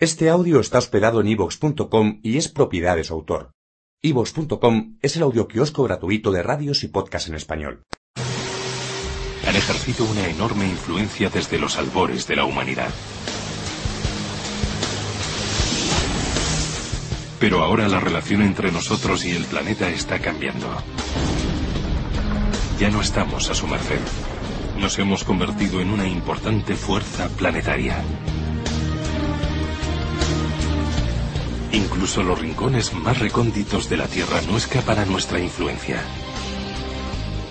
Este audio está hospedado en ivox.com y es propiedad de su autor. ivox.com es el audioquiosco gratuito de radios y podcasts en español. Han ejercido una enorme influencia desde los albores de la humanidad. Pero ahora la relación entre nosotros y el planeta está cambiando. Ya no estamos a su merced. Nos hemos convertido en una importante fuerza planetaria. Incluso los rincones más recónditos de la Tierra no escapan a nuestra influencia.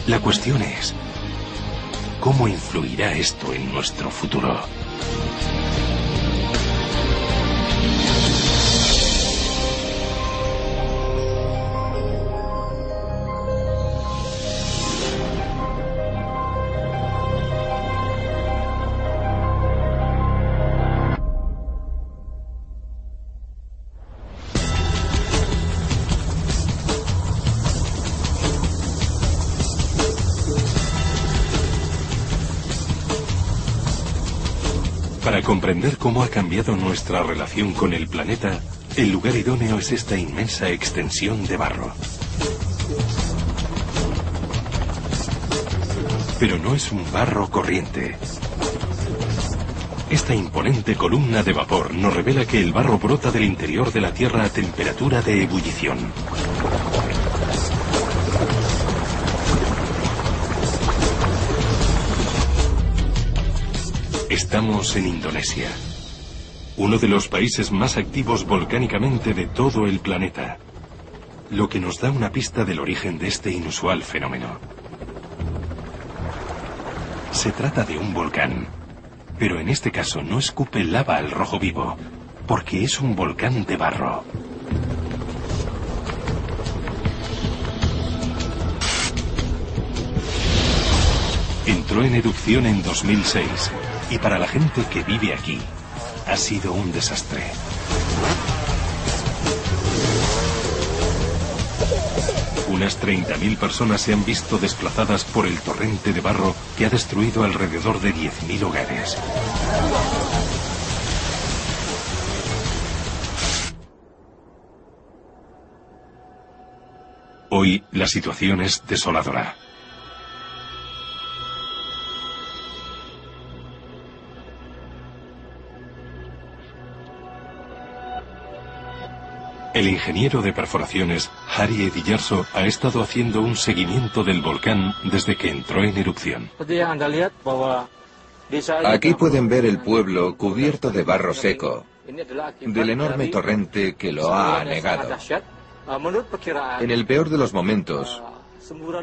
La cuestión es, ¿cómo influirá esto en nuestro futuro? Comprender cómo ha cambiado nuestra relación con el planeta, el lugar idóneo es esta inmensa extensión de barro. Pero no es un barro corriente. Esta imponente columna de vapor nos revela que el barro brota del interior de la Tierra a temperatura de ebullición. Estamos en Indonesia, uno de los países más activos volcánicamente de todo el planeta, lo que nos da una pista del origen de este inusual fenómeno. Se trata de un volcán, pero en este caso no escupe lava al rojo vivo, porque es un volcán de barro. Entró en erupción en 2006 y para la gente que vive aquí ha sido un desastre. Unas 30.000 personas se han visto desplazadas por el torrente de barro que ha destruido alrededor de 10.000 hogares. Hoy la situación es desoladora. El ingeniero de perforaciones Harry Edillarso ha estado haciendo un seguimiento del volcán desde que entró en erupción. Aquí pueden ver el pueblo cubierto de barro seco, del enorme torrente que lo ha anegado. En el peor de los momentos,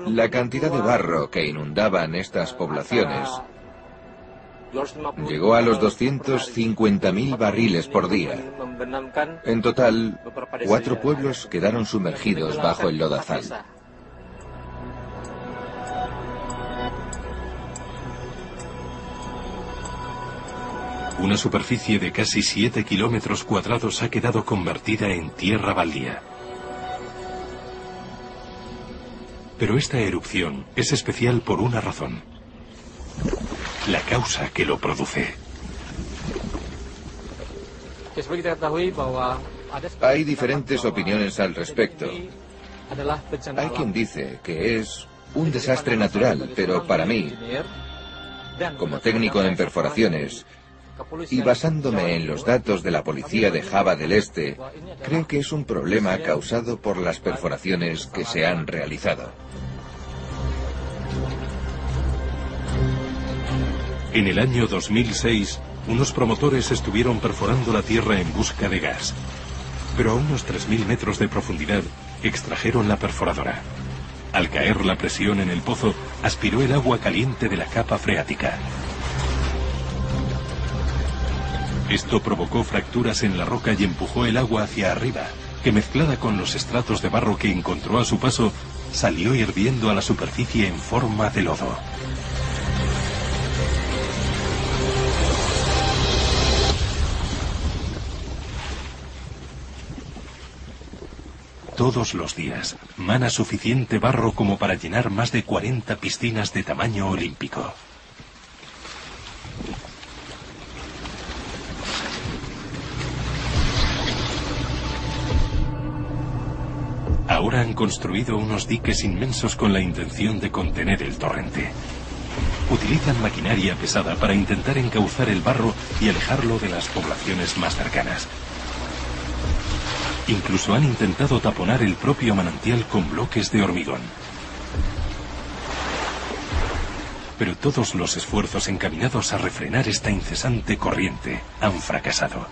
la cantidad de barro que inundaban estas poblaciones llegó a los 250.000 barriles por día. En total, cuatro pueblos quedaron sumergidos bajo el lodazal. Una superficie de casi 7 kilómetros cuadrados ha quedado convertida en tierra baldía. Pero esta erupción es especial por una razón. La causa que lo produce. Hay diferentes opiniones al respecto. Hay quien dice que es un desastre natural, pero para mí, como técnico en perforaciones, y basándome en los datos de la policía de Java del Este, creo que es un problema causado por las perforaciones que se han realizado. En el año 2006, unos promotores estuvieron perforando la tierra en busca de gas. Pero a unos 3.000 metros de profundidad, extrajeron la perforadora. Al caer la presión en el pozo, aspiró el agua caliente de la capa freática. Esto provocó fracturas en la roca y empujó el agua hacia arriba, que mezclada con los estratos de barro que encontró a su paso, salió hirviendo a la superficie en forma de lodo. Todos los días, mana suficiente barro como para llenar más de 40 piscinas de tamaño olímpico. Ahora han construido unos diques inmensos con la intención de contener el torrente. Utilizan maquinaria pesada para intentar encauzar el barro y alejarlo de las poblaciones más cercanas. Incluso han intentado taponar el propio manantial con bloques de hormigón. Pero todos los esfuerzos encaminados a refrenar esta incesante corriente han fracasado.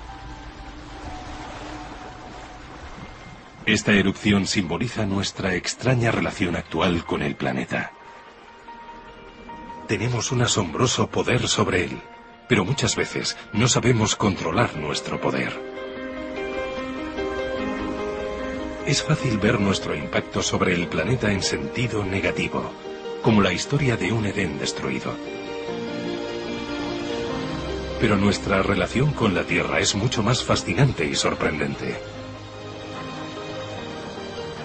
Esta erupción simboliza nuestra extraña relación actual con el planeta. Tenemos un asombroso poder sobre él, pero muchas veces no sabemos controlar nuestro poder. Es fácil ver nuestro impacto sobre el planeta en sentido negativo, como la historia de un Edén destruido. Pero nuestra relación con la Tierra es mucho más fascinante y sorprendente.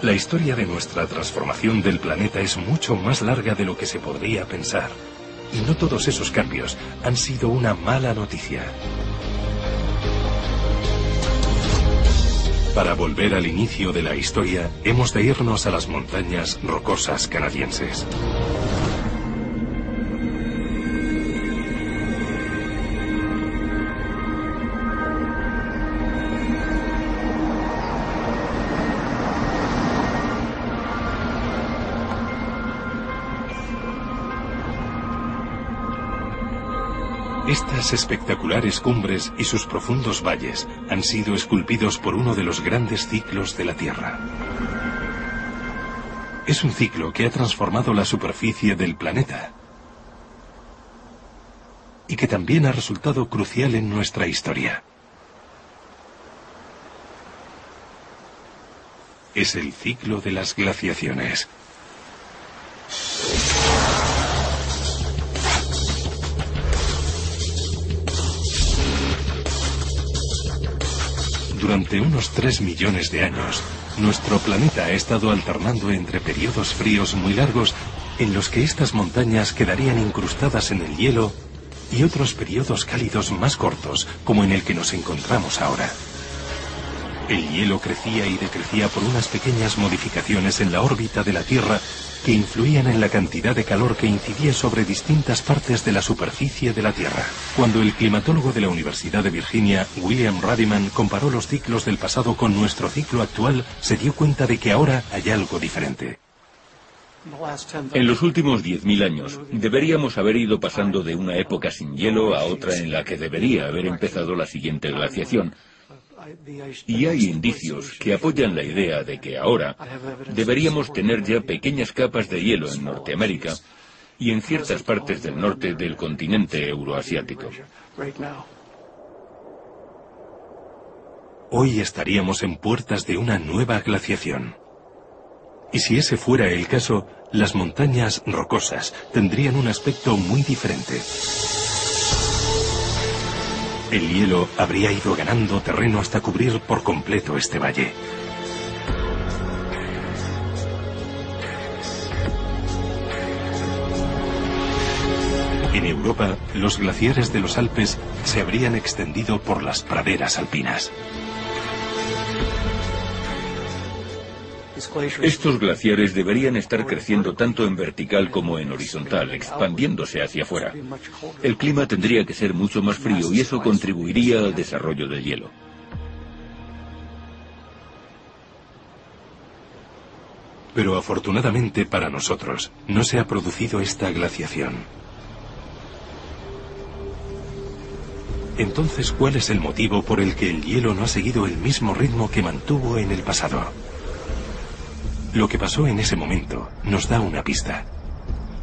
La historia de nuestra transformación del planeta es mucho más larga de lo que se podría pensar. Y no todos esos cambios han sido una mala noticia. Para volver al inicio de la historia, hemos de irnos a las montañas rocosas canadienses. Estas espectaculares cumbres y sus profundos valles han sido esculpidos por uno de los grandes ciclos de la Tierra. Es un ciclo que ha transformado la superficie del planeta y que también ha resultado crucial en nuestra historia. Es el ciclo de las glaciaciones. Durante unos 3 millones de años, nuestro planeta ha estado alternando entre periodos fríos muy largos en los que estas montañas quedarían incrustadas en el hielo y otros periodos cálidos más cortos, como en el que nos encontramos ahora. El hielo crecía y decrecía por unas pequeñas modificaciones en la órbita de la Tierra que influían en la cantidad de calor que incidía sobre distintas partes de la superficie de la Tierra. Cuando el climatólogo de la Universidad de Virginia, William Radiman, comparó los ciclos del pasado con nuestro ciclo actual, se dio cuenta de que ahora hay algo diferente. En los últimos 10.000 años, deberíamos haber ido pasando de una época sin hielo a otra en la que debería haber empezado la siguiente glaciación, y hay indicios que apoyan la idea de que ahora deberíamos tener ya pequeñas capas de hielo en Norteamérica y en ciertas partes del norte del continente euroasiático. Hoy estaríamos en puertas de una nueva glaciación. Y si ese fuera el caso, las montañas rocosas tendrían un aspecto muy diferente el hielo habría ido ganando terreno hasta cubrir por completo este valle. En Europa, los glaciares de los Alpes se habrían extendido por las praderas alpinas. Estos glaciares deberían estar creciendo tanto en vertical como en horizontal, expandiéndose hacia afuera. El clima tendría que ser mucho más frío y eso contribuiría al desarrollo del hielo. Pero afortunadamente para nosotros no se ha producido esta glaciación. Entonces, ¿cuál es el motivo por el que el hielo no ha seguido el mismo ritmo que mantuvo en el pasado? Lo que pasó en ese momento nos da una pista.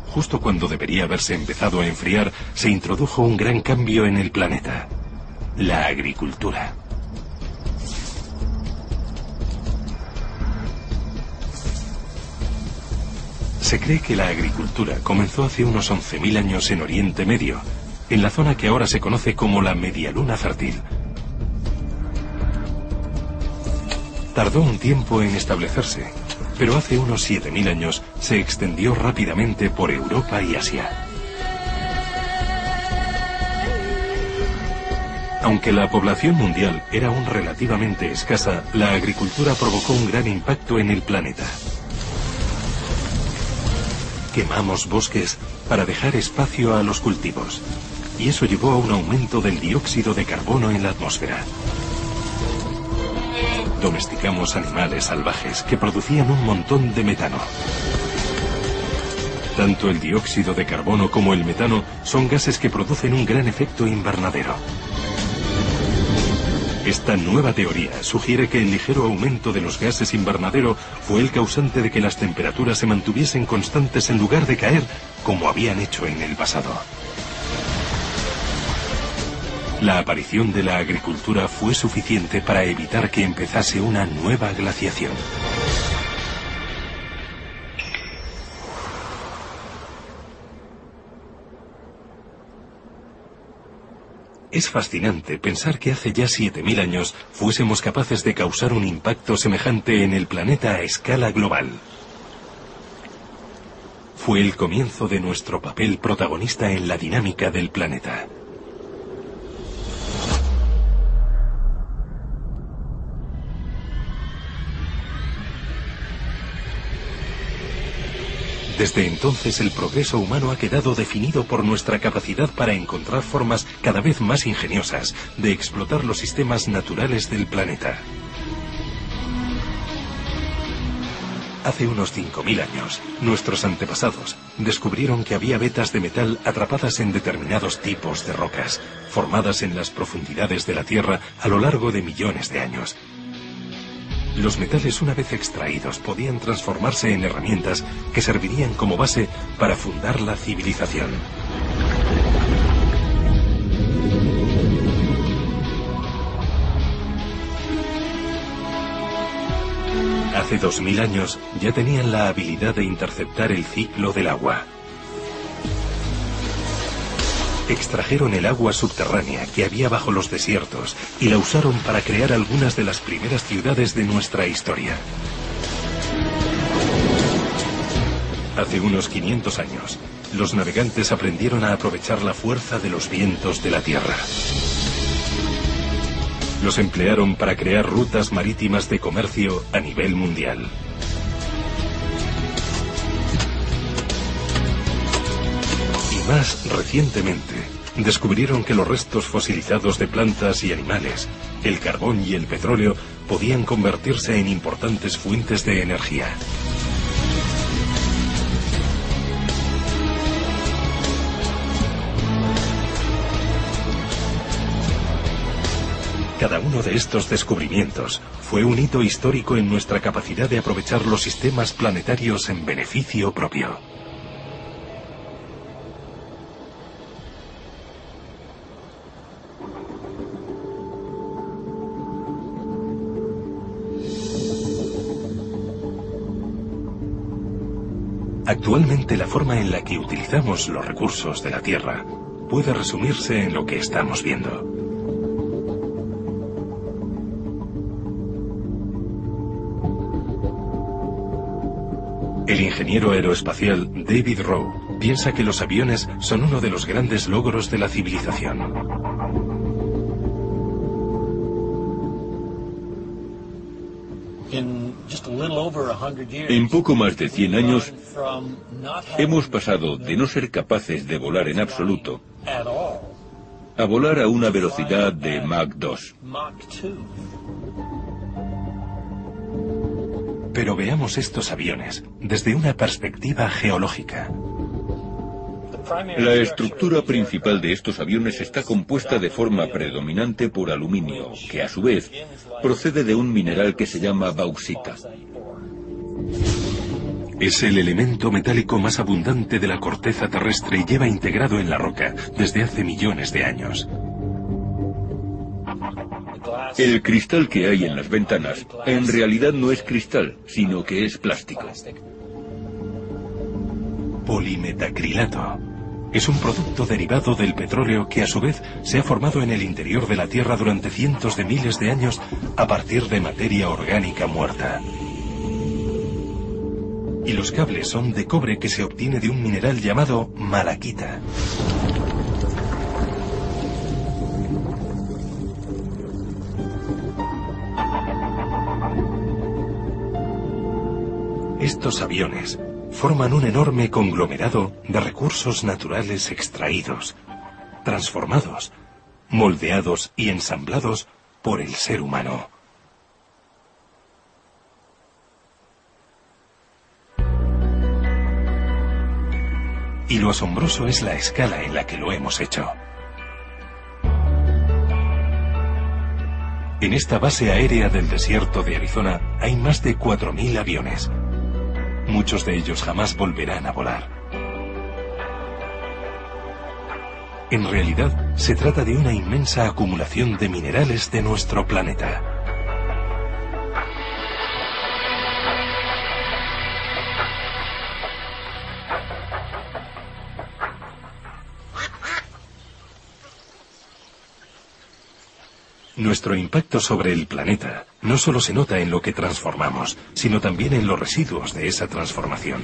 Justo cuando debería haberse empezado a enfriar, se introdujo un gran cambio en el planeta. La agricultura. Se cree que la agricultura comenzó hace unos 11.000 años en Oriente Medio, en la zona que ahora se conoce como la Media Luna Fértil. Tardó un tiempo en establecerse, pero hace unos 7.000 años se extendió rápidamente por Europa y Asia. Aunque la población mundial era aún relativamente escasa, la agricultura provocó un gran impacto en el planeta. Quemamos bosques para dejar espacio a los cultivos. Y eso llevó a un aumento del dióxido de carbono en la atmósfera. Domesticamos animales salvajes que producían un montón de metano. Tanto el dióxido de carbono como el metano son gases que producen un gran efecto invernadero. Esta nueva teoría sugiere que el ligero aumento de los gases invernadero fue el causante de que las temperaturas se mantuviesen constantes en lugar de caer como habían hecho en el pasado. La aparición de la agricultura fue suficiente para evitar que empezase una nueva glaciación. Es fascinante pensar que hace ya 7.000 años fuésemos capaces de causar un impacto semejante en el planeta a escala global. Fue el comienzo de nuestro papel protagonista en la dinámica del planeta. Desde entonces el progreso humano ha quedado definido por nuestra capacidad para encontrar formas cada vez más ingeniosas de explotar los sistemas naturales del planeta. Hace unos 5.000 años, nuestros antepasados descubrieron que había vetas de metal atrapadas en determinados tipos de rocas, formadas en las profundidades de la Tierra a lo largo de millones de años, los metales una vez extraídos podían transformarse en herramientas que servirían como base para fundar la civilización. Hace dos mil años ya tenían la habilidad de interceptar el ciclo del agua extrajeron el agua subterránea que había bajo los desiertos y la usaron para crear algunas de las primeras ciudades de nuestra historia. Hace unos 500 años, los navegantes aprendieron a aprovechar la fuerza de los vientos de la Tierra. Los emplearon para crear rutas marítimas de comercio a nivel mundial. Más recientemente, descubrieron que los restos fosilizados de plantas y animales, el carbón y el petróleo, podían convertirse en importantes fuentes de energía. Cada uno de estos descubrimientos fue un hito histórico en nuestra capacidad de aprovechar los sistemas planetarios en beneficio propio. Actualmente la forma en la que utilizamos los recursos de la Tierra puede resumirse en lo que estamos viendo. El ingeniero aeroespacial David Rowe piensa que los aviones son uno de los grandes logros de la civilización. En poco más de 100 años hemos pasado de no ser capaces de volar en absoluto a volar a una velocidad de Mach 2. Pero veamos estos aviones desde una perspectiva geológica. La estructura principal de estos aviones está compuesta de forma predominante por aluminio, que a su vez procede de un mineral que se llama bauxita. Es el elemento metálico más abundante de la corteza terrestre y lleva integrado en la roca desde hace millones de años. El cristal que hay en las ventanas en realidad no es cristal, sino que es plástico. Polimetacrilato. Es un producto derivado del petróleo que a su vez se ha formado en el interior de la Tierra durante cientos de miles de años a partir de materia orgánica muerta y los cables son de cobre que se obtiene de un mineral llamado malaquita. Estos aviones forman un enorme conglomerado de recursos naturales extraídos, transformados, moldeados y ensamblados por el ser humano. Y lo asombroso es la escala en la que lo hemos hecho. En esta base aérea del desierto de Arizona hay más de 4.000 aviones. Muchos de ellos jamás volverán a volar. En realidad, se trata de una inmensa acumulación de minerales de nuestro planeta. Nuestro impacto sobre el planeta no solo se nota en lo que transformamos, sino también en los residuos de esa transformación.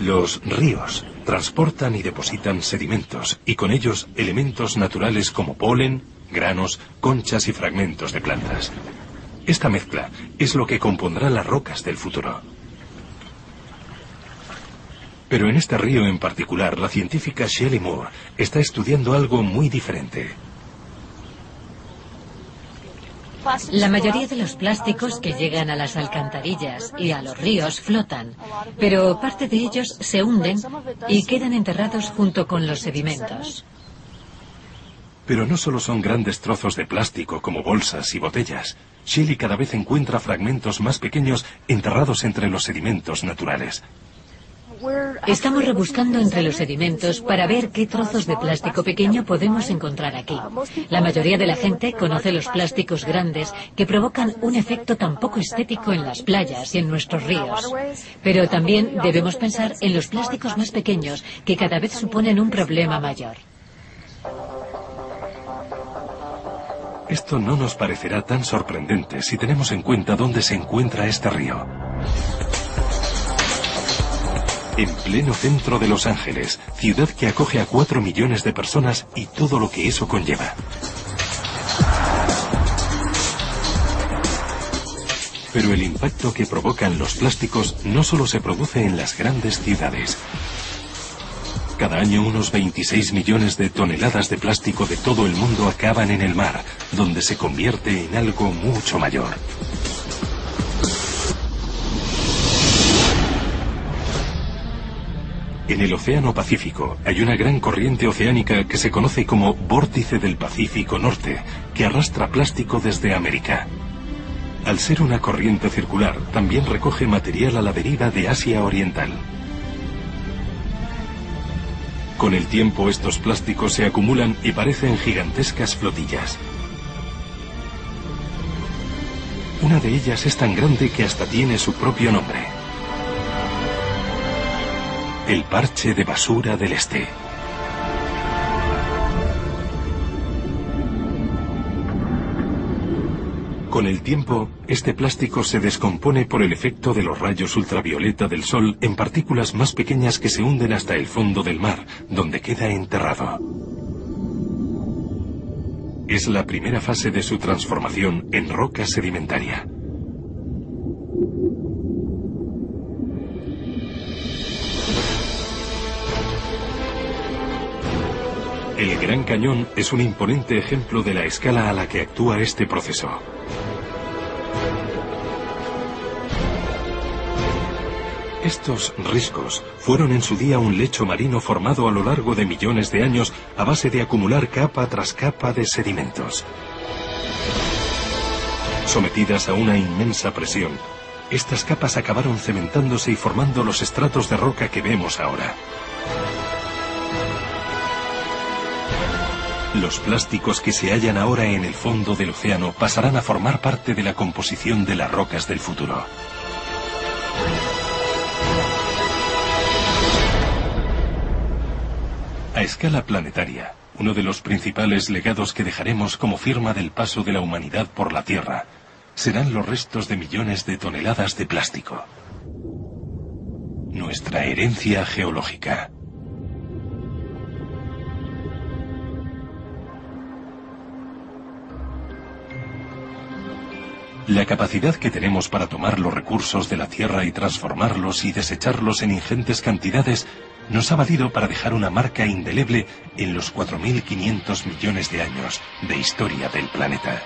Los ríos transportan y depositan sedimentos y con ellos elementos naturales como polen, granos, conchas y fragmentos de plantas. Esta mezcla es lo que compondrá las rocas del futuro. Pero en este río en particular, la científica Shelley Moore está estudiando algo muy diferente. La mayoría de los plásticos que llegan a las alcantarillas y a los ríos flotan, pero parte de ellos se hunden y quedan enterrados junto con los sedimentos. Pero no solo son grandes trozos de plástico como bolsas y botellas. Shelley cada vez encuentra fragmentos más pequeños enterrados entre los sedimentos naturales. Estamos rebuscando entre los sedimentos para ver qué trozos de plástico pequeño podemos encontrar aquí. La mayoría de la gente conoce los plásticos grandes que provocan un efecto tan poco estético en las playas y en nuestros ríos. Pero también debemos pensar en los plásticos más pequeños que cada vez suponen un problema mayor. Esto no nos parecerá tan sorprendente si tenemos en cuenta dónde se encuentra este río en pleno centro de Los Ángeles, ciudad que acoge a cuatro millones de personas y todo lo que eso conlleva. Pero el impacto que provocan los plásticos no solo se produce en las grandes ciudades. Cada año unos 26 millones de toneladas de plástico de todo el mundo acaban en el mar, donde se convierte en algo mucho mayor. En el Océano Pacífico hay una gran corriente oceánica que se conoce como Vórtice del Pacífico Norte, que arrastra plástico desde América. Al ser una corriente circular, también recoge material a la deriva de Asia Oriental. Con el tiempo estos plásticos se acumulan y parecen gigantescas flotillas. Una de ellas es tan grande que hasta tiene su propio nombre. El parche de basura del este. Con el tiempo, este plástico se descompone por el efecto de los rayos ultravioleta del Sol en partículas más pequeñas que se hunden hasta el fondo del mar, donde queda enterrado. Es la primera fase de su transformación en roca sedimentaria. El Gran Cañón es un imponente ejemplo de la escala a la que actúa este proceso. Estos riscos fueron en su día un lecho marino formado a lo largo de millones de años a base de acumular capa tras capa de sedimentos. Sometidas a una inmensa presión, estas capas acabaron cementándose y formando los estratos de roca que vemos ahora. Los plásticos que se hallan ahora en el fondo del océano pasarán a formar parte de la composición de las rocas del futuro. A escala planetaria, uno de los principales legados que dejaremos como firma del paso de la humanidad por la Tierra serán los restos de millones de toneladas de plástico. Nuestra herencia geológica. La capacidad que tenemos para tomar los recursos de la Tierra y transformarlos y desecharlos en ingentes cantidades nos ha valido para dejar una marca indeleble en los 4.500 millones de años de historia del planeta.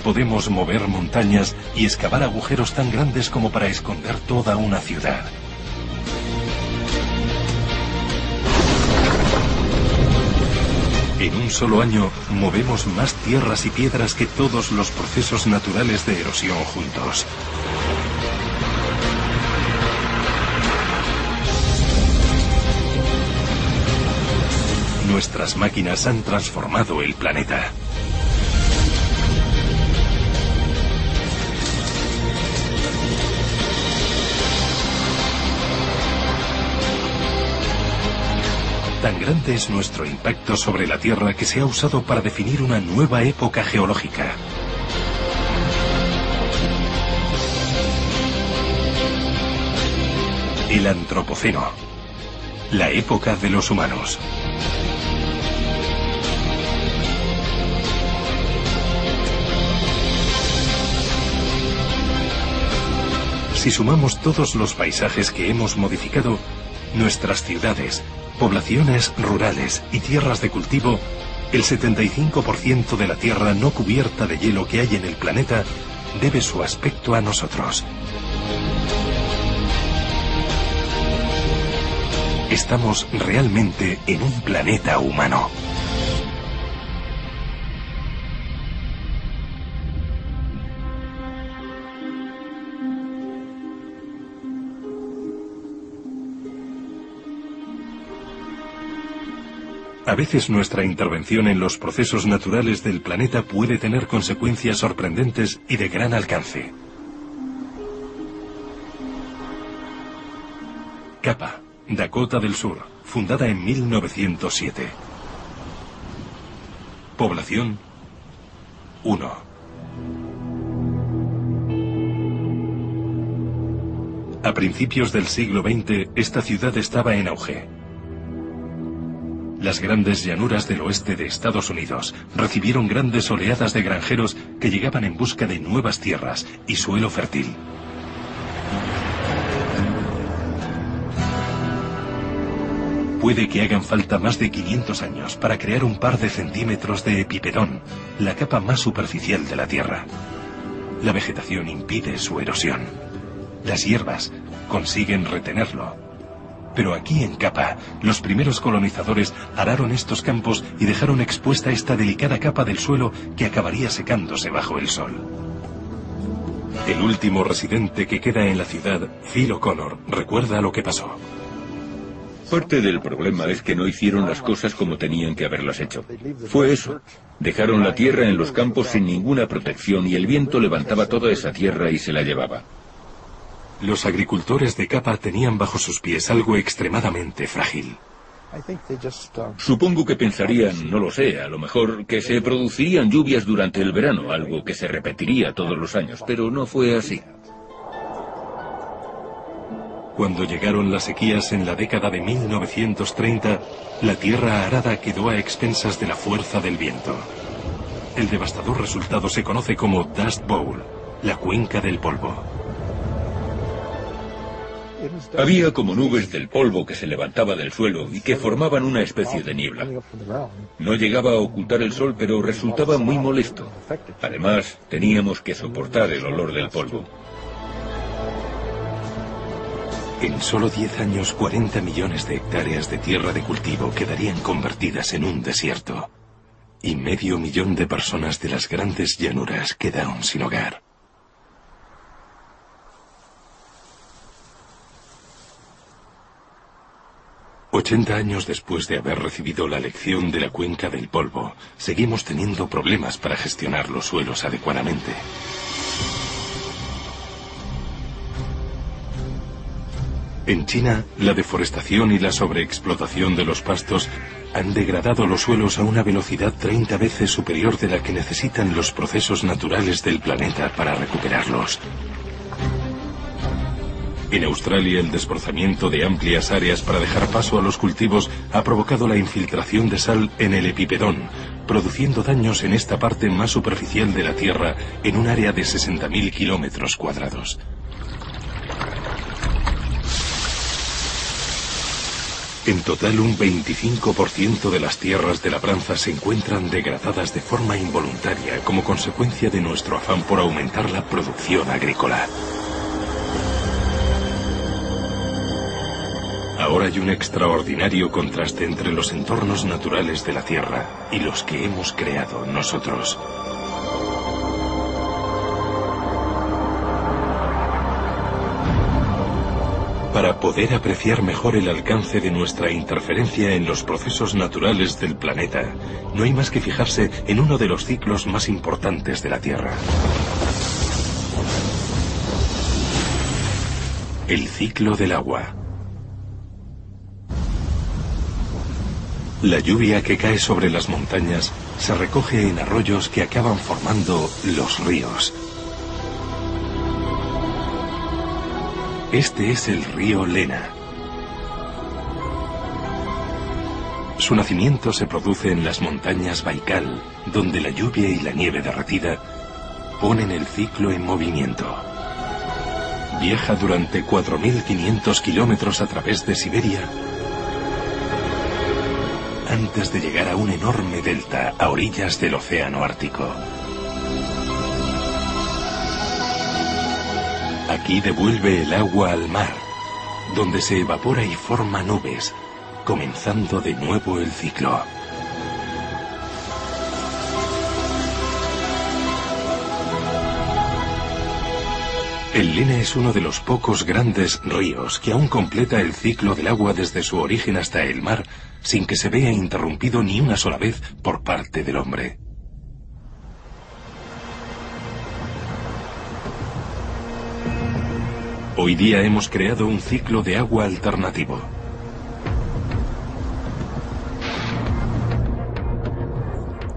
Podemos mover montañas y excavar agujeros tan grandes como para esconder toda una ciudad. En un solo año movemos más tierras y piedras que todos los procesos naturales de erosión juntos. Nuestras máquinas han transformado el planeta. Tan grande es nuestro impacto sobre la Tierra que se ha usado para definir una nueva época geológica. El Antropoceno. La época de los humanos. Si sumamos todos los paisajes que hemos modificado, nuestras ciudades, poblaciones rurales y tierras de cultivo, el 75% de la tierra no cubierta de hielo que hay en el planeta debe su aspecto a nosotros. Estamos realmente en un planeta humano. A veces nuestra intervención en los procesos naturales del planeta puede tener consecuencias sorprendentes y de gran alcance. Capa, Dakota del Sur, fundada en 1907. Población 1. A principios del siglo XX, esta ciudad estaba en auge. Las grandes llanuras del oeste de Estados Unidos recibieron grandes oleadas de granjeros que llegaban en busca de nuevas tierras y suelo fértil. Puede que hagan falta más de 500 años para crear un par de centímetros de epipedón, la capa más superficial de la Tierra. La vegetación impide su erosión. Las hierbas consiguen retenerlo, pero aquí en Capa, los primeros colonizadores araron estos campos y dejaron expuesta esta delicada capa del suelo que acabaría secándose bajo el sol. El último residente que queda en la ciudad, Phil O'Connor, recuerda lo que pasó. Parte del problema es que no hicieron las cosas como tenían que haberlas hecho. Fue eso. Dejaron la tierra en los campos sin ninguna protección y el viento levantaba toda esa tierra y se la llevaba. Los agricultores de capa tenían bajo sus pies algo extremadamente frágil. Supongo que pensarían, no lo sé, a lo mejor que se producirían lluvias durante el verano, algo que se repetiría todos los años, pero no fue así. Cuando llegaron las sequías en la década de 1930, la tierra arada quedó a expensas de la fuerza del viento. El devastador resultado se conoce como Dust Bowl, la cuenca del polvo. Había como nubes del polvo que se levantaba del suelo y que formaban una especie de niebla. No llegaba a ocultar el sol, pero resultaba muy molesto. Además, teníamos que soportar el olor del polvo. En solo 10 años, 40 millones de hectáreas de tierra de cultivo quedarían convertidas en un desierto. Y medio millón de personas de las grandes llanuras quedaron sin hogar. 80 años después de haber recibido la lección de la cuenca del polvo, seguimos teniendo problemas para gestionar los suelos adecuadamente. En China, la deforestación y la sobreexplotación de los pastos han degradado los suelos a una velocidad 30 veces superior de la que necesitan los procesos naturales del planeta para recuperarlos. En Australia el desbrozamiento de amplias áreas para dejar paso a los cultivos ha provocado la infiltración de sal en el epipedón, produciendo daños en esta parte más superficial de la Tierra en un área de 60.000 kilómetros cuadrados. En total, un 25% de las tierras de labranza se encuentran degradadas de forma involuntaria como consecuencia de nuestro afán por aumentar la producción agrícola. Ahora hay un extraordinario contraste entre los entornos naturales de la Tierra y los que hemos creado nosotros. Para poder apreciar mejor el alcance de nuestra interferencia en los procesos naturales del planeta, no hay más que fijarse en uno de los ciclos más importantes de la Tierra. El ciclo del agua. La lluvia que cae sobre las montañas se recoge en arroyos que acaban formando los ríos. Este es el río Lena. Su nacimiento se produce en las montañas Baikal, donde la lluvia y la nieve derretida ponen el ciclo en movimiento. Viaja durante 4.500 kilómetros a través de Siberia antes de llegar a un enorme delta a orillas del Océano Ártico. Aquí devuelve el agua al mar, donde se evapora y forma nubes, comenzando de nuevo el ciclo. El Lena es uno de los pocos grandes ríos que aún completa el ciclo del agua desde su origen hasta el mar sin que se vea interrumpido ni una sola vez por parte del hombre. Hoy día hemos creado un ciclo de agua alternativo.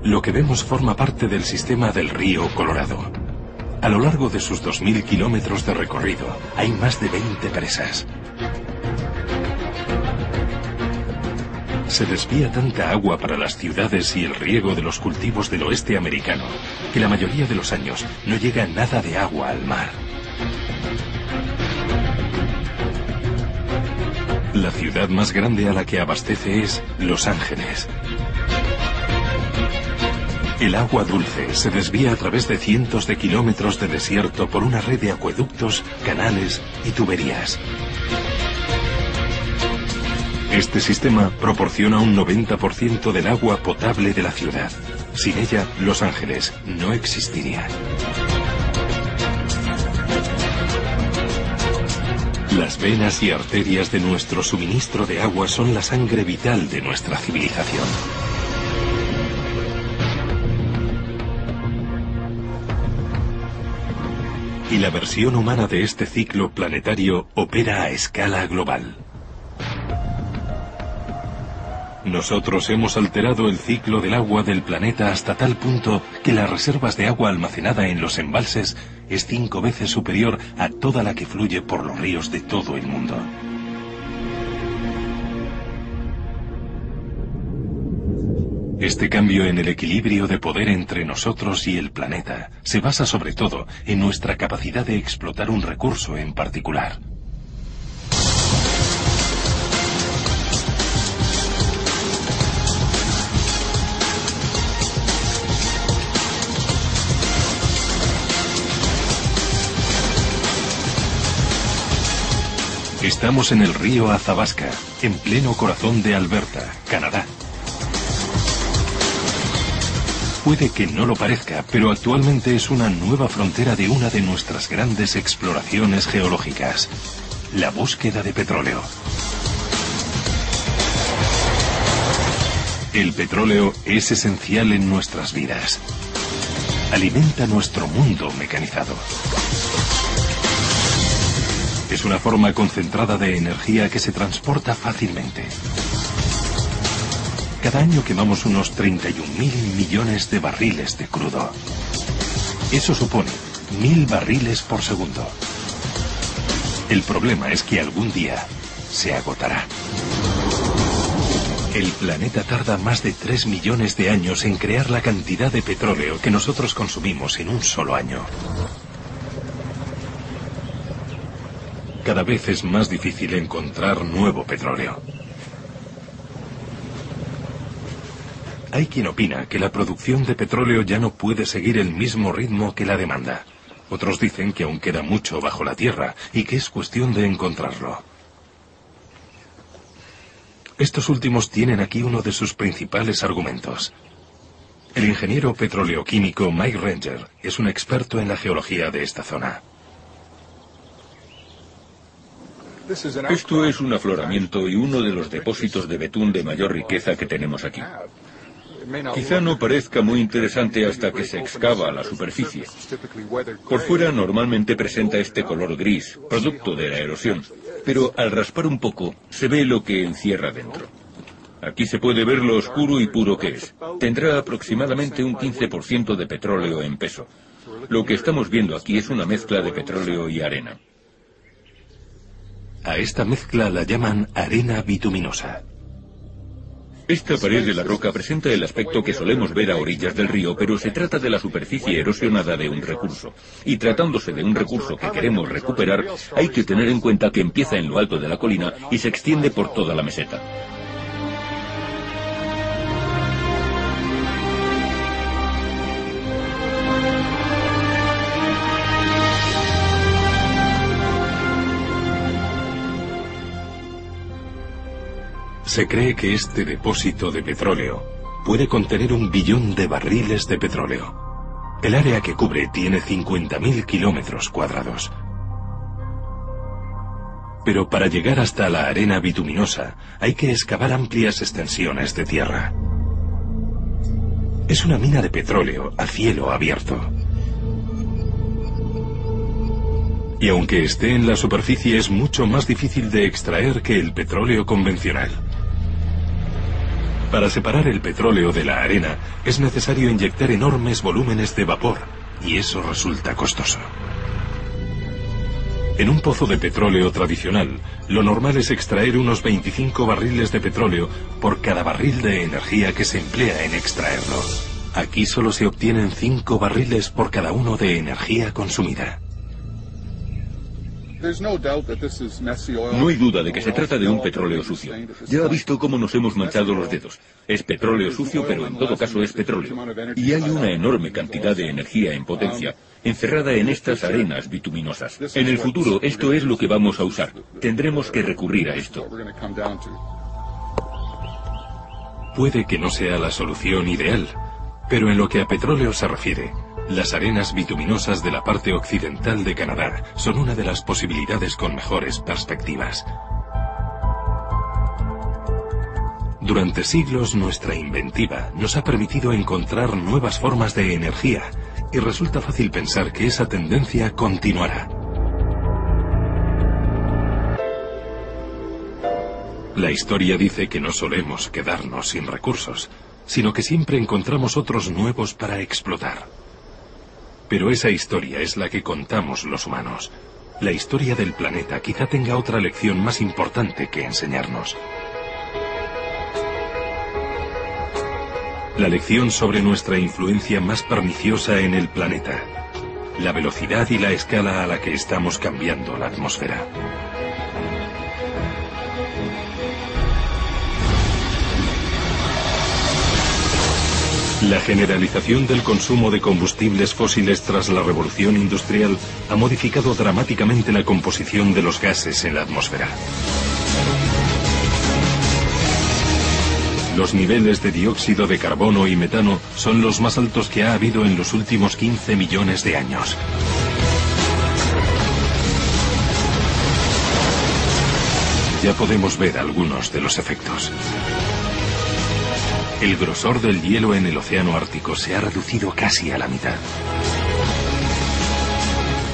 Lo que vemos forma parte del sistema del río Colorado. A lo largo de sus 2.000 kilómetros de recorrido hay más de 20 presas. Se desvía tanta agua para las ciudades y el riego de los cultivos del oeste americano que la mayoría de los años no llega nada de agua al mar. La ciudad más grande a la que abastece es Los Ángeles. El agua dulce se desvía a través de cientos de kilómetros de desierto por una red de acueductos, canales y tuberías. Este sistema proporciona un 90% del agua potable de la ciudad. Sin ella, Los Ángeles no existiría. Las venas y arterias de nuestro suministro de agua son la sangre vital de nuestra civilización. Y la versión humana de este ciclo planetario opera a escala global. Nosotros hemos alterado el ciclo del agua del planeta hasta tal punto que las reservas de agua almacenada en los embalses es cinco veces superior a toda la que fluye por los ríos de todo el mundo. Este cambio en el equilibrio de poder entre nosotros y el planeta se basa sobre todo en nuestra capacidad de explotar un recurso en particular. Estamos en el río Azabasca, en pleno corazón de Alberta, Canadá. Puede que no lo parezca, pero actualmente es una nueva frontera de una de nuestras grandes exploraciones geológicas, la búsqueda de petróleo. El petróleo es esencial en nuestras vidas. Alimenta nuestro mundo mecanizado. Es una forma concentrada de energía que se transporta fácilmente. Cada año quemamos unos 31.000 millones de barriles de crudo. Eso supone mil barriles por segundo. El problema es que algún día se agotará. El planeta tarda más de 3 millones de años en crear la cantidad de petróleo que nosotros consumimos en un solo año. Cada vez es más difícil encontrar nuevo petróleo. Hay quien opina que la producción de petróleo ya no puede seguir el mismo ritmo que la demanda. Otros dicen que aún queda mucho bajo la tierra y que es cuestión de encontrarlo. Estos últimos tienen aquí uno de sus principales argumentos. El ingeniero petroleoquímico Mike Ranger es un experto en la geología de esta zona. Esto es un afloramiento y uno de los depósitos de betún de mayor riqueza que tenemos aquí. Quizá no parezca muy interesante hasta que se excava la superficie. Por fuera normalmente presenta este color gris, producto de la erosión pero al raspar un poco se ve lo que encierra dentro. Aquí se puede ver lo oscuro y puro que es. Tendrá aproximadamente un 15% de petróleo en peso. Lo que estamos viendo aquí es una mezcla de petróleo y arena. A esta mezcla la llaman arena bituminosa. Esta pared de la roca presenta el aspecto que solemos ver a orillas del río, pero se trata de la superficie erosionada de un recurso. Y tratándose de un recurso que queremos recuperar, hay que tener en cuenta que empieza en lo alto de la colina y se extiende por toda la meseta. Se cree que este depósito de petróleo puede contener un billón de barriles de petróleo. El área que cubre tiene 50.000 kilómetros cuadrados. Pero para llegar hasta la arena bituminosa hay que excavar amplias extensiones de tierra. Es una mina de petróleo a cielo abierto. Y aunque esté en la superficie es mucho más difícil de extraer que el petróleo convencional. Para separar el petróleo de la arena es necesario inyectar enormes volúmenes de vapor y eso resulta costoso. En un pozo de petróleo tradicional, lo normal es extraer unos 25 barriles de petróleo por cada barril de energía que se emplea en extraerlo. Aquí solo se obtienen 5 barriles por cada uno de energía consumida. No hay duda de que se trata de un petróleo sucio. Ya ha visto cómo nos hemos manchado los dedos. Es petróleo sucio, pero en todo caso es petróleo. Y hay una enorme cantidad de energía en potencia encerrada en estas arenas bituminosas. En el futuro esto es lo que vamos a usar. Tendremos que recurrir a esto. Puede que no sea la solución ideal, pero en lo que a petróleo se refiere, las arenas bituminosas de la parte occidental de Canadá son una de las posibilidades con mejores perspectivas. Durante siglos nuestra inventiva nos ha permitido encontrar nuevas formas de energía y resulta fácil pensar que esa tendencia continuará. La historia dice que no solemos quedarnos sin recursos, sino que siempre encontramos otros nuevos para explotar. Pero esa historia es la que contamos los humanos. La historia del planeta quizá tenga otra lección más importante que enseñarnos. La lección sobre nuestra influencia más perniciosa en el planeta. La velocidad y la escala a la que estamos cambiando la atmósfera. La generalización del consumo de combustibles fósiles tras la revolución industrial ha modificado dramáticamente la composición de los gases en la atmósfera. Los niveles de dióxido de carbono y metano son los más altos que ha habido en los últimos 15 millones de años. Ya podemos ver algunos de los efectos. El grosor del hielo en el océano Ártico se ha reducido casi a la mitad.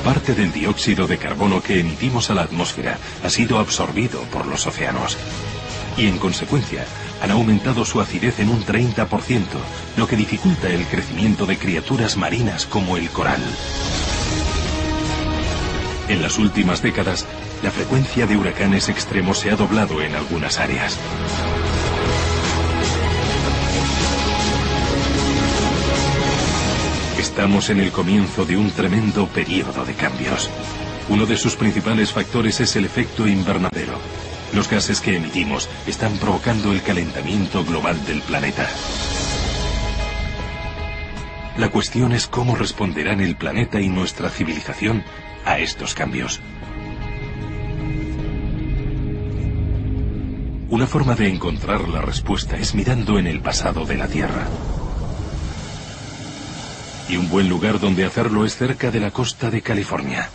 Parte del dióxido de carbono que emitimos a la atmósfera ha sido absorbido por los océanos. y en consecuencia han aumentado su acidez en un 30%, lo que dificulta el crecimiento de criaturas marinas como el coral. En las últimas décadas, la frecuencia de huracanes extremos se ha doblado en algunas áreas. Estamos en el comienzo de un tremendo periodo de cambios. Uno de sus principales factores es el efecto invernadero. Los gases que emitimos están provocando el calentamiento global del planeta. La cuestión es cómo responderán el planeta y nuestra civilización a estos cambios. Una forma de encontrar la respuesta es mirando en el pasado de la Tierra. Y un buen lugar donde hacerlo es cerca de la costa de California.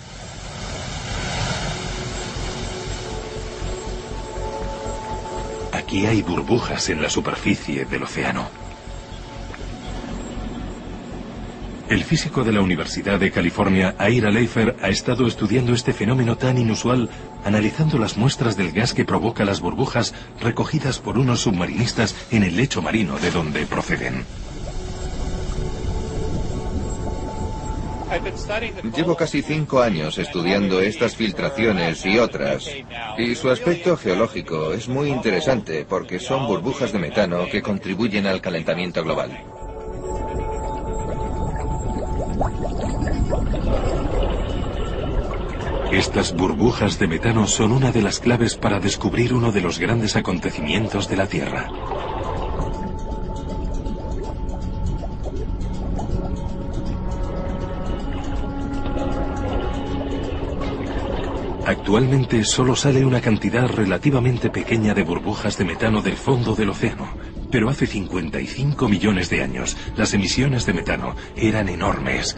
Aquí hay burbujas en la superficie del océano. El físico de la Universidad de California, Ira Leifer, ha estado estudiando este fenómeno tan inusual, analizando las muestras del gas que provoca las burbujas recogidas por unos submarinistas en el lecho marino de donde proceden. Llevo casi cinco años estudiando estas filtraciones y otras, y su aspecto geológico es muy interesante porque son burbujas de metano que contribuyen al calentamiento global. Estas burbujas de metano son una de las claves para descubrir uno de los grandes acontecimientos de la Tierra. Actualmente solo sale una cantidad relativamente pequeña de burbujas de metano del fondo del océano, pero hace 55 millones de años las emisiones de metano eran enormes.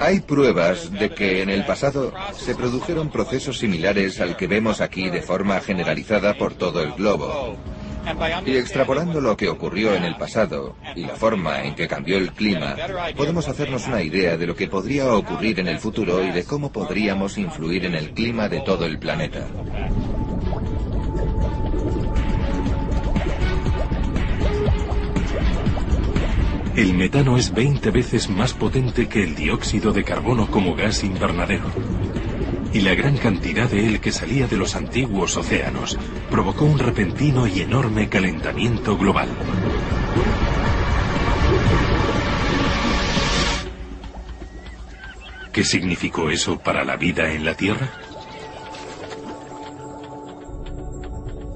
Hay pruebas de que en el pasado se produjeron procesos similares al que vemos aquí de forma generalizada por todo el globo. Y extrapolando lo que ocurrió en el pasado y la forma en que cambió el clima, podemos hacernos una idea de lo que podría ocurrir en el futuro y de cómo podríamos influir en el clima de todo el planeta. El metano es 20 veces más potente que el dióxido de carbono como gas invernadero. Y la gran cantidad de él que salía de los antiguos océanos provocó un repentino y enorme calentamiento global. ¿Qué significó eso para la vida en la Tierra?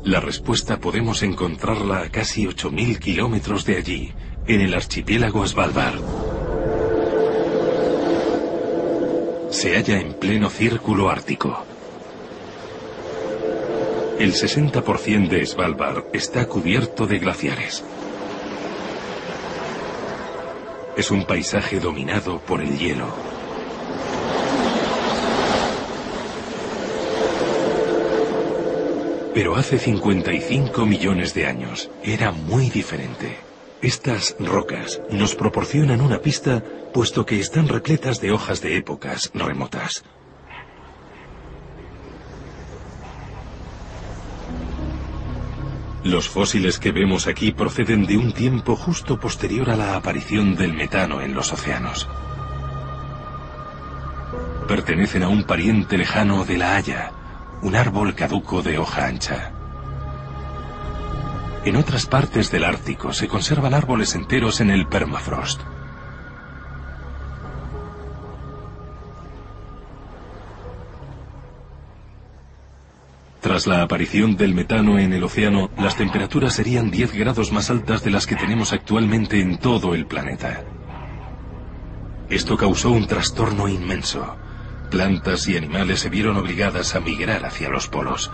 La respuesta podemos encontrarla a casi 8.000 kilómetros de allí, en el archipiélago Svalbard. Se halla en pleno círculo ártico. El 60% de Svalbard está cubierto de glaciares. Es un paisaje dominado por el hielo. Pero hace 55 millones de años era muy diferente. Estas rocas nos proporcionan una pista puesto que están repletas de hojas de épocas remotas. Los fósiles que vemos aquí proceden de un tiempo justo posterior a la aparición del metano en los océanos. Pertenecen a un pariente lejano de la haya, un árbol caduco de hoja ancha. En otras partes del Ártico se conservan árboles enteros en el permafrost. Tras la aparición del metano en el océano, las temperaturas serían 10 grados más altas de las que tenemos actualmente en todo el planeta. Esto causó un trastorno inmenso. Plantas y animales se vieron obligadas a migrar hacia los polos.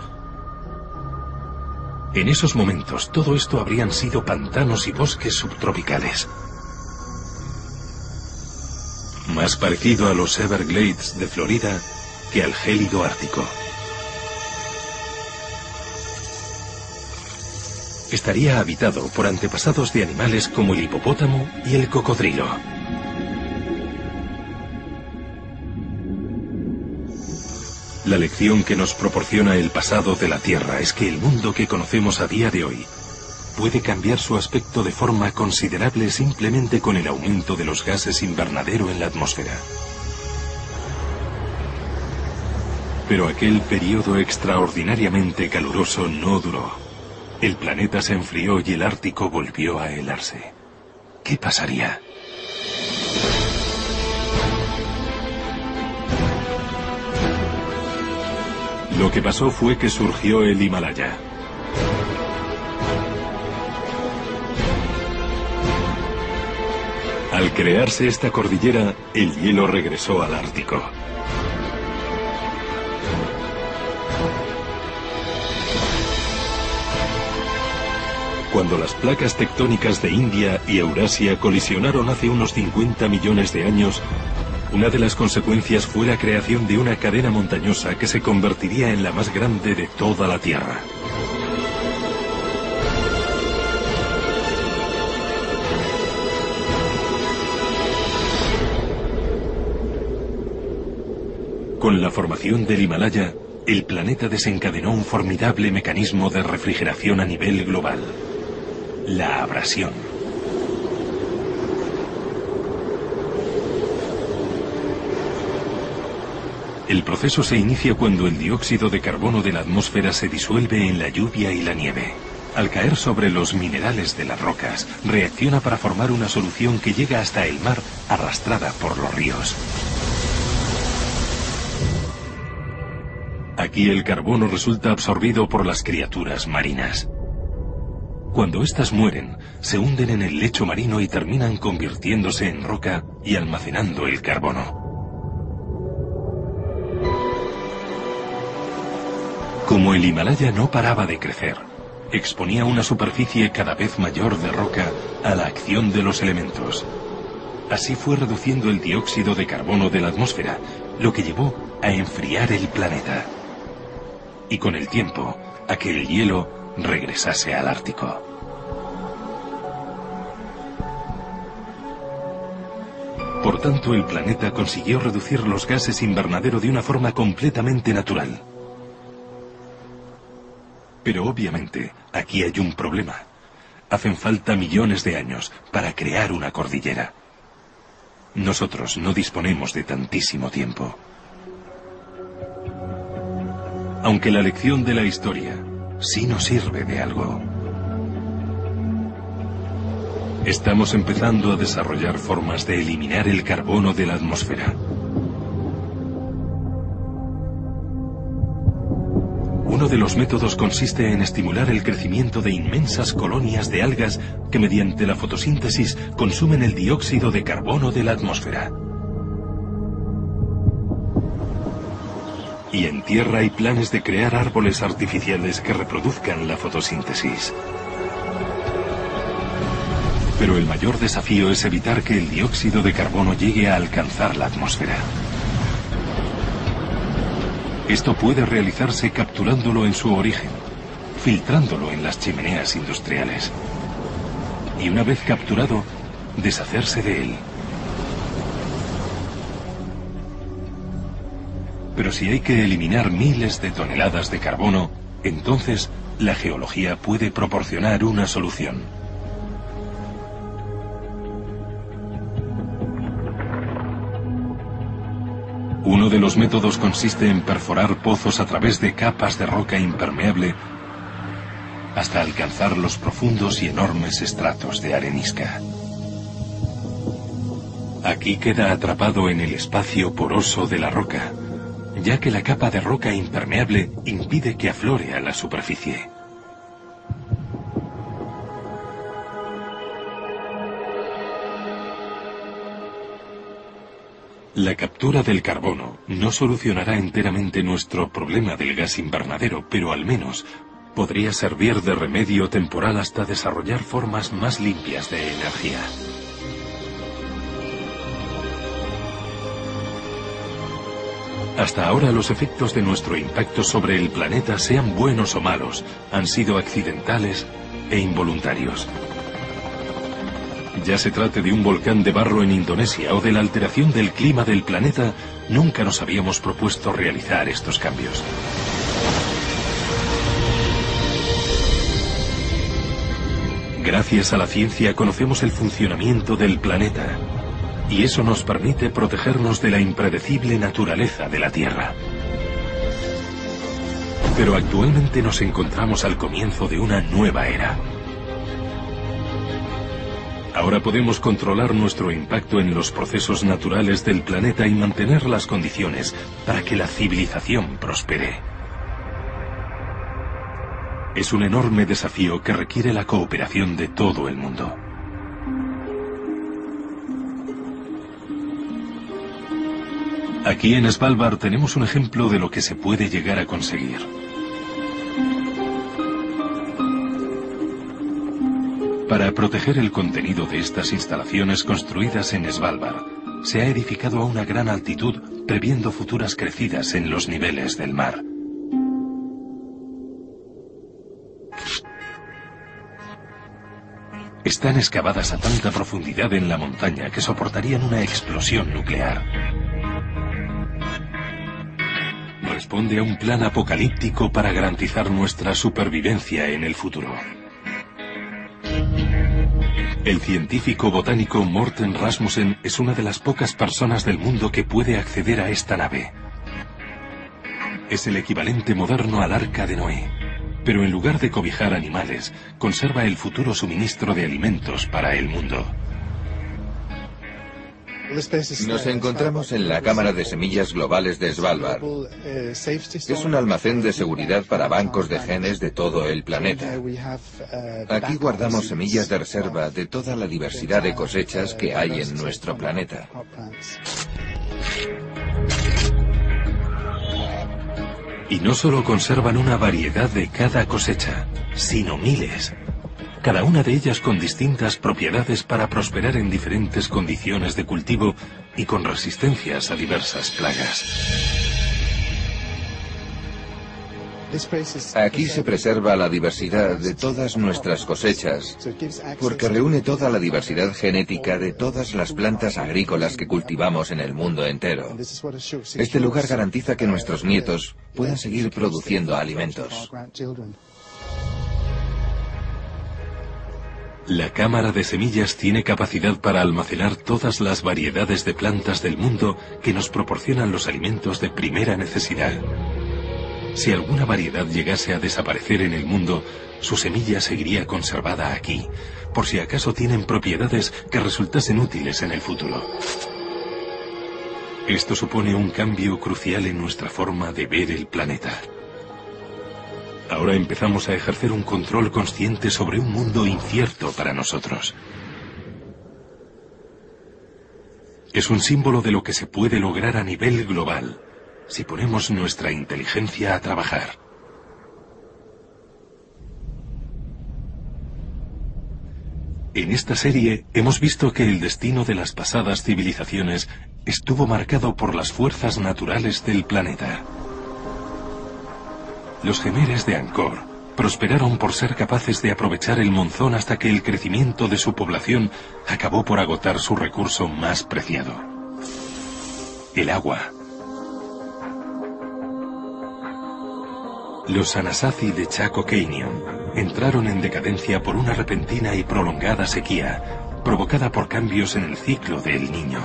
En esos momentos todo esto habrían sido pantanos y bosques subtropicales. Más parecido a los Everglades de Florida que al gélido ártico. Estaría habitado por antepasados de animales como el hipopótamo y el cocodrilo. La lección que nos proporciona el pasado de la Tierra es que el mundo que conocemos a día de hoy puede cambiar su aspecto de forma considerable simplemente con el aumento de los gases invernadero en la atmósfera. Pero aquel periodo extraordinariamente caluroso no duró. El planeta se enfrió y el Ártico volvió a helarse. ¿Qué pasaría? Lo que pasó fue que surgió el Himalaya. Al crearse esta cordillera, el hielo regresó al Ártico. Cuando las placas tectónicas de India y Eurasia colisionaron hace unos 50 millones de años, una de las consecuencias fue la creación de una cadena montañosa que se convertiría en la más grande de toda la Tierra. Con la formación del Himalaya, el planeta desencadenó un formidable mecanismo de refrigeración a nivel global, la abrasión. El proceso se inicia cuando el dióxido de carbono de la atmósfera se disuelve en la lluvia y la nieve. Al caer sobre los minerales de las rocas, reacciona para formar una solución que llega hasta el mar arrastrada por los ríos. Aquí el carbono resulta absorbido por las criaturas marinas. Cuando éstas mueren, se hunden en el lecho marino y terminan convirtiéndose en roca y almacenando el carbono. El Himalaya no paraba de crecer, exponía una superficie cada vez mayor de roca a la acción de los elementos. Así fue reduciendo el dióxido de carbono de la atmósfera, lo que llevó a enfriar el planeta. Y con el tiempo, a que el hielo regresase al Ártico. Por tanto, el planeta consiguió reducir los gases invernadero de una forma completamente natural. Pero obviamente, aquí hay un problema. Hacen falta millones de años para crear una cordillera. Nosotros no disponemos de tantísimo tiempo. Aunque la lección de la historia sí nos sirve de algo. Estamos empezando a desarrollar formas de eliminar el carbono de la atmósfera. Uno de los métodos consiste en estimular el crecimiento de inmensas colonias de algas que mediante la fotosíntesis consumen el dióxido de carbono de la atmósfera. Y en tierra hay planes de crear árboles artificiales que reproduzcan la fotosíntesis. Pero el mayor desafío es evitar que el dióxido de carbono llegue a alcanzar la atmósfera. Esto puede realizarse capturándolo en su origen, filtrándolo en las chimeneas industriales. Y una vez capturado, deshacerse de él. Pero si hay que eliminar miles de toneladas de carbono, entonces la geología puede proporcionar una solución. Uno de los métodos consiste en perforar pozos a través de capas de roca impermeable hasta alcanzar los profundos y enormes estratos de arenisca. Aquí queda atrapado en el espacio poroso de la roca, ya que la capa de roca impermeable impide que aflore a la superficie. La captura del carbono no solucionará enteramente nuestro problema del gas invernadero, pero al menos podría servir de remedio temporal hasta desarrollar formas más limpias de energía. Hasta ahora los efectos de nuestro impacto sobre el planeta, sean buenos o malos, han sido accidentales e involuntarios ya se trate de un volcán de barro en Indonesia o de la alteración del clima del planeta, nunca nos habíamos propuesto realizar estos cambios. Gracias a la ciencia conocemos el funcionamiento del planeta y eso nos permite protegernos de la impredecible naturaleza de la Tierra. Pero actualmente nos encontramos al comienzo de una nueva era. Ahora podemos controlar nuestro impacto en los procesos naturales del planeta y mantener las condiciones para que la civilización prospere. Es un enorme desafío que requiere la cooperación de todo el mundo. Aquí en Svalbard tenemos un ejemplo de lo que se puede llegar a conseguir. Para proteger el contenido de estas instalaciones construidas en Svalbard, se ha edificado a una gran altitud previendo futuras crecidas en los niveles del mar. Están excavadas a tanta profundidad en la montaña que soportarían una explosión nuclear. Responde a un plan apocalíptico para garantizar nuestra supervivencia en el futuro. El científico botánico Morten Rasmussen es una de las pocas personas del mundo que puede acceder a esta nave. Es el equivalente moderno al arca de Noé pero en lugar de cobijar animales, conserva el futuro suministro de alimentos para el mundo. Nos encontramos en la Cámara de Semillas Globales de Svalbard. Es un almacén de seguridad para bancos de genes de todo el planeta. Aquí guardamos semillas de reserva de toda la diversidad de cosechas que hay en nuestro planeta. Y no solo conservan una variedad de cada cosecha, sino miles. Cada una de ellas con distintas propiedades para prosperar en diferentes condiciones de cultivo y con resistencias a diversas plagas. Aquí se preserva la diversidad de todas nuestras cosechas, porque reúne toda la diversidad genética de todas las plantas agrícolas que cultivamos en el mundo entero. Este lugar garantiza que nuestros nietos puedan seguir produciendo alimentos. La cámara de semillas tiene capacidad para almacenar todas las variedades de plantas del mundo que nos proporcionan los alimentos de primera necesidad. Si alguna variedad llegase a desaparecer en el mundo, su semilla seguiría conservada aquí, por si acaso tienen propiedades que resultasen útiles en el futuro. Esto supone un cambio crucial en nuestra forma de ver el planeta. Ahora empezamos a ejercer un control consciente sobre un mundo incierto para nosotros. Es un símbolo de lo que se puede lograr a nivel global si ponemos nuestra inteligencia a trabajar. En esta serie hemos visto que el destino de las pasadas civilizaciones estuvo marcado por las fuerzas naturales del planeta. Los gemeres de Angkor prosperaron por ser capaces de aprovechar el monzón hasta que el crecimiento de su población acabó por agotar su recurso más preciado. El agua. Los Anasazi de Chaco Canyon entraron en decadencia por una repentina y prolongada sequía, provocada por cambios en el ciclo del niño.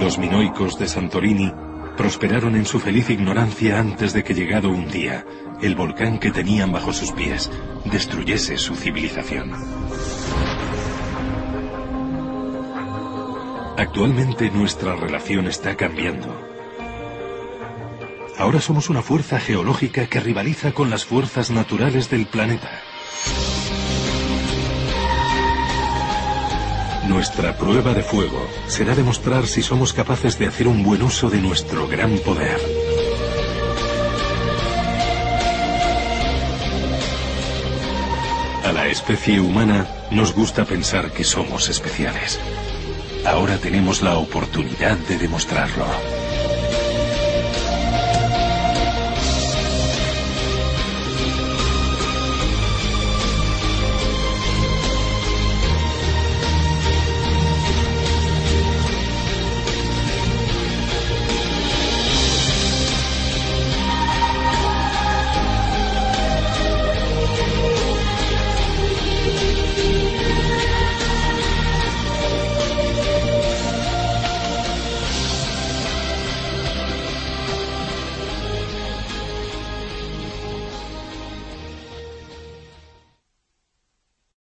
Los minoicos de Santorini prosperaron en su feliz ignorancia antes de que llegado un día, el volcán que tenían bajo sus pies destruyese su civilización. Actualmente nuestra relación está cambiando. Ahora somos una fuerza geológica que rivaliza con las fuerzas naturales del planeta. Nuestra prueba de fuego será demostrar si somos capaces de hacer un buen uso de nuestro gran poder. A la especie humana nos gusta pensar que somos especiales. Ahora tenemos la oportunidad de demostrarlo.